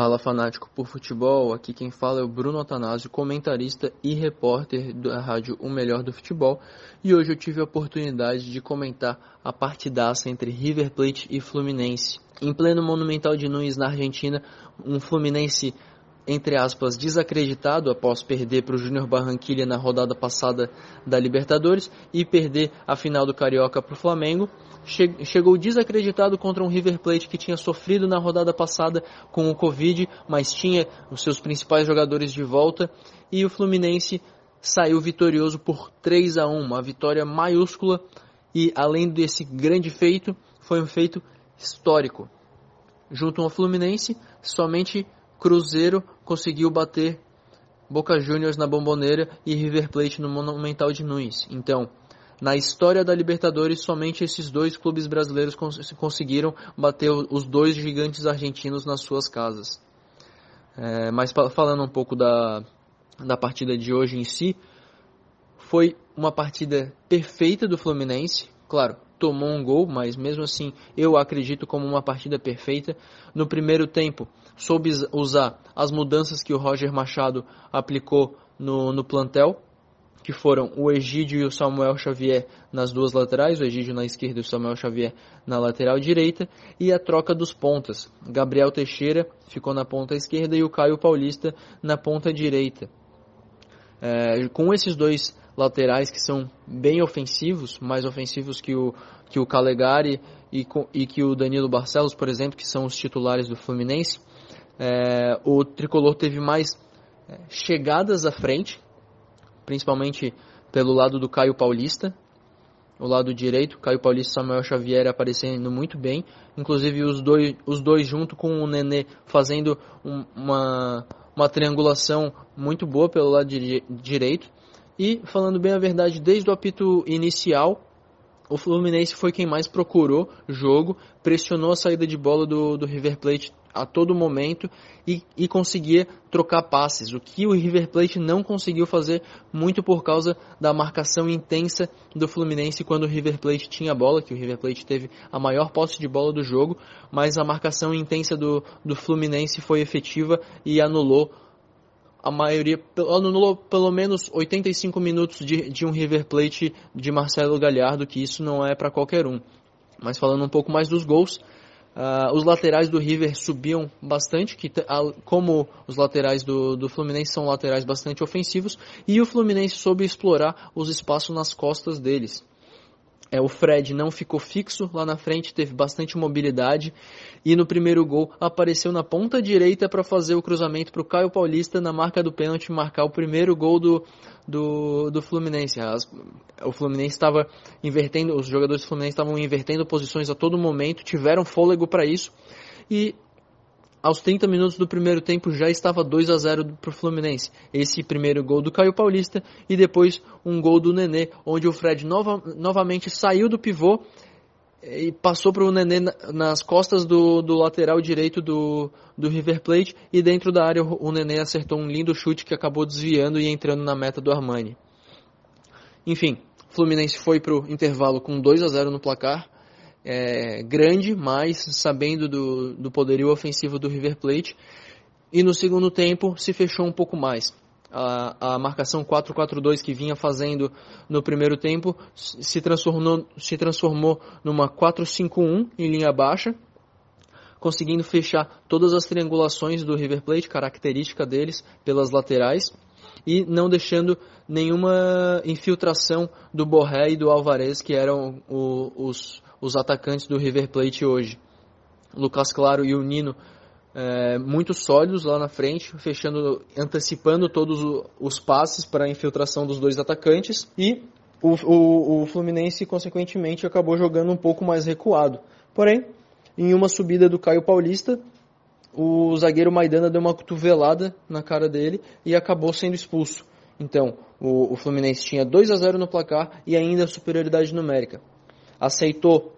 Fala fanático por futebol, aqui quem fala é o Bruno Atanásio, comentarista e repórter da rádio O Melhor do Futebol. E hoje eu tive a oportunidade de comentar a partidaça entre River Plate e Fluminense em pleno Monumental de Nunes, na Argentina, um Fluminense, entre aspas, desacreditado após perder para o Júnior Barranquilla na rodada passada da Libertadores e perder a final do Carioca para o Flamengo. Chegou desacreditado contra um River Plate que tinha sofrido na rodada passada com o Covid, mas tinha os seus principais jogadores de volta. E o Fluminense saiu vitorioso por 3 a 1 uma vitória maiúscula. E além desse grande feito, foi um feito histórico. Junto ao Fluminense, somente Cruzeiro conseguiu bater Boca Juniors na Bomboneira e River Plate no Monumental de Nunes. Então, na história da Libertadores, somente esses dois clubes brasileiros cons conseguiram bater os dois gigantes argentinos nas suas casas. É, mas falando um pouco da, da partida de hoje em si, foi uma partida perfeita do Fluminense. Claro, tomou um gol, mas mesmo assim eu acredito como uma partida perfeita. No primeiro tempo, soube usar as mudanças que o Roger Machado aplicou no, no plantel, que foram o Egídio e o Samuel Xavier nas duas laterais, o Egídio na esquerda e o Samuel Xavier na lateral direita, e a troca dos pontas. Gabriel Teixeira ficou na ponta esquerda e o Caio Paulista na ponta direita. É, com esses dois laterais que são bem ofensivos, mais ofensivos que o, que o Calegari e, e que o Danilo Barcelos, por exemplo, que são os titulares do Fluminense. É, o tricolor teve mais é, chegadas à frente, principalmente pelo lado do Caio Paulista, o lado direito, Caio Paulista e Samuel Xavier aparecendo muito bem, inclusive os dois, os dois junto com o Nenê fazendo um, uma, uma triangulação muito boa pelo lado direito. E, falando bem a verdade, desde o apito inicial, o Fluminense foi quem mais procurou jogo, pressionou a saída de bola do, do River Plate a todo momento e, e, conseguia trocar passes, o que o River Plate não conseguiu fazer muito por causa da marcação intensa do Fluminense quando o River Plate tinha bola, que o River Plate teve a maior posse de bola do jogo, mas a marcação intensa do, do Fluminense foi efetiva e anulou a maioria, anulou pelo menos 85 minutos de, de um River Plate de Marcelo Galhardo, que isso não é para qualquer um. Mas falando um pouco mais dos gols, uh, os laterais do River subiam bastante, que, como os laterais do, do Fluminense são laterais bastante ofensivos, e o Fluminense soube explorar os espaços nas costas deles. É, o Fred não ficou fixo lá na frente, teve bastante mobilidade e no primeiro gol apareceu na ponta direita para fazer o cruzamento para o Caio Paulista na marca do pênalti marcar o primeiro gol do, do, do Fluminense. As, o Fluminense estava invertendo, os jogadores do Fluminense estavam invertendo posições a todo momento, tiveram fôlego para isso e aos 30 minutos do primeiro tempo já estava 2 a 0 para o Fluminense. Esse primeiro gol do Caio Paulista e depois um gol do Nenê, onde o Fred nova, novamente saiu do pivô e passou para o Nenê nas costas do, do lateral direito do, do River Plate e dentro da área o Nenê acertou um lindo chute que acabou desviando e entrando na meta do Armani. Enfim, Fluminense foi para o intervalo com 2 a 0 no placar é, grande, mas sabendo do, do poderio ofensivo do River Plate. E no segundo tempo se fechou um pouco mais. A, a marcação 4-4-2 que vinha fazendo no primeiro tempo se transformou, se transformou numa 4-5-1 em linha baixa, conseguindo fechar todas as triangulações do River Plate, característica deles, pelas laterais, e não deixando nenhuma infiltração do Borré e do Alvarez, que eram o, os, os atacantes do River Plate hoje. Lucas Claro e o Nino é, muito sólidos lá na frente, fechando, antecipando todos os passes para a infiltração dos dois atacantes e o, o, o, Fluminense consequentemente acabou jogando um pouco mais recuado. Porém, em uma subida do Caio Paulista, o zagueiro Maidana deu uma cotovelada na cara dele e acabou sendo expulso. Então, o, o Fluminense tinha 2 a 0 no placar e ainda superioridade numérica aceitou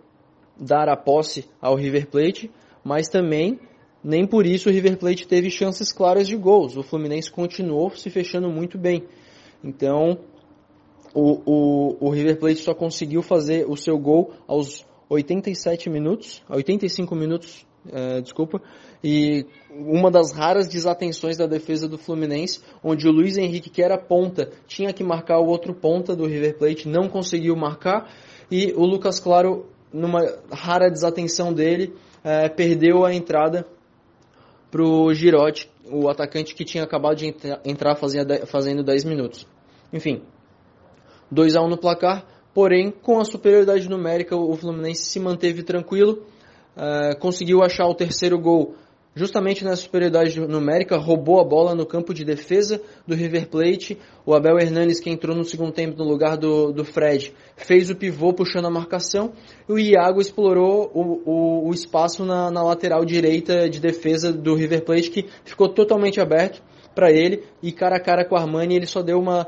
dar a posse ao River Plate, mas também nem por isso o River Plate teve chances claras de gols. O Fluminense continuou se fechando muito bem. Então, o, o, o River Plate só conseguiu fazer o seu gol aos 87 minutos, 85 minutos, é, desculpa, e uma das raras desatenções da defesa do Fluminense, onde o Luiz Henrique, que era ponta, tinha que marcar o outro ponta do River Plate, não conseguiu marcar, e o Lucas Claro, numa rara desatenção dele, é, perdeu a entrada para o Girotti, o atacante que tinha acabado de entrar fazendo 10 minutos. Enfim, 2 a 1 no placar, porém com a superioridade numérica o Fluminense se manteve tranquilo, uh, conseguiu achar o terceiro gol justamente nessa superioridade numérica, roubou a bola no campo de defesa do River Plate. O Abel Hernandes, que entrou no segundo tempo no lugar do, do Fred, fez o pivô puxando a marcação. E o Iago explorou o, o, o espaço na, na lateral direita de defesa do River Plate, que ficou totalmente aberto para ele. E cara a cara com o Armani, ele só deu uma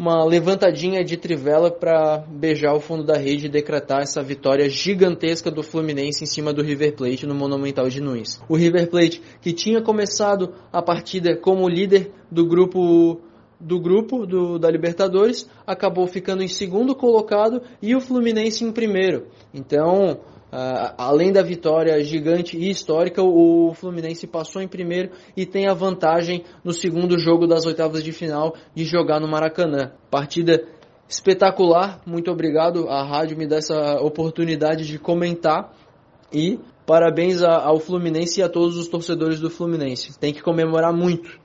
uma levantadinha de trivela para beijar o fundo da rede e decretar essa vitória gigantesca do Fluminense em cima do River Plate no Monumental de Nunes. O River Plate, que tinha começado a partida como líder do grupo do grupo do, da Libertadores, acabou ficando em segundo colocado e o Fluminense em primeiro. Então, Uh, além da vitória gigante e histórica, o Fluminense passou em primeiro e tem a vantagem no segundo jogo das oitavas de final de jogar no Maracanã. Partida espetacular, muito obrigado. A rádio me dá essa oportunidade de comentar e parabéns ao Fluminense e a todos os torcedores do Fluminense. Tem que comemorar muito.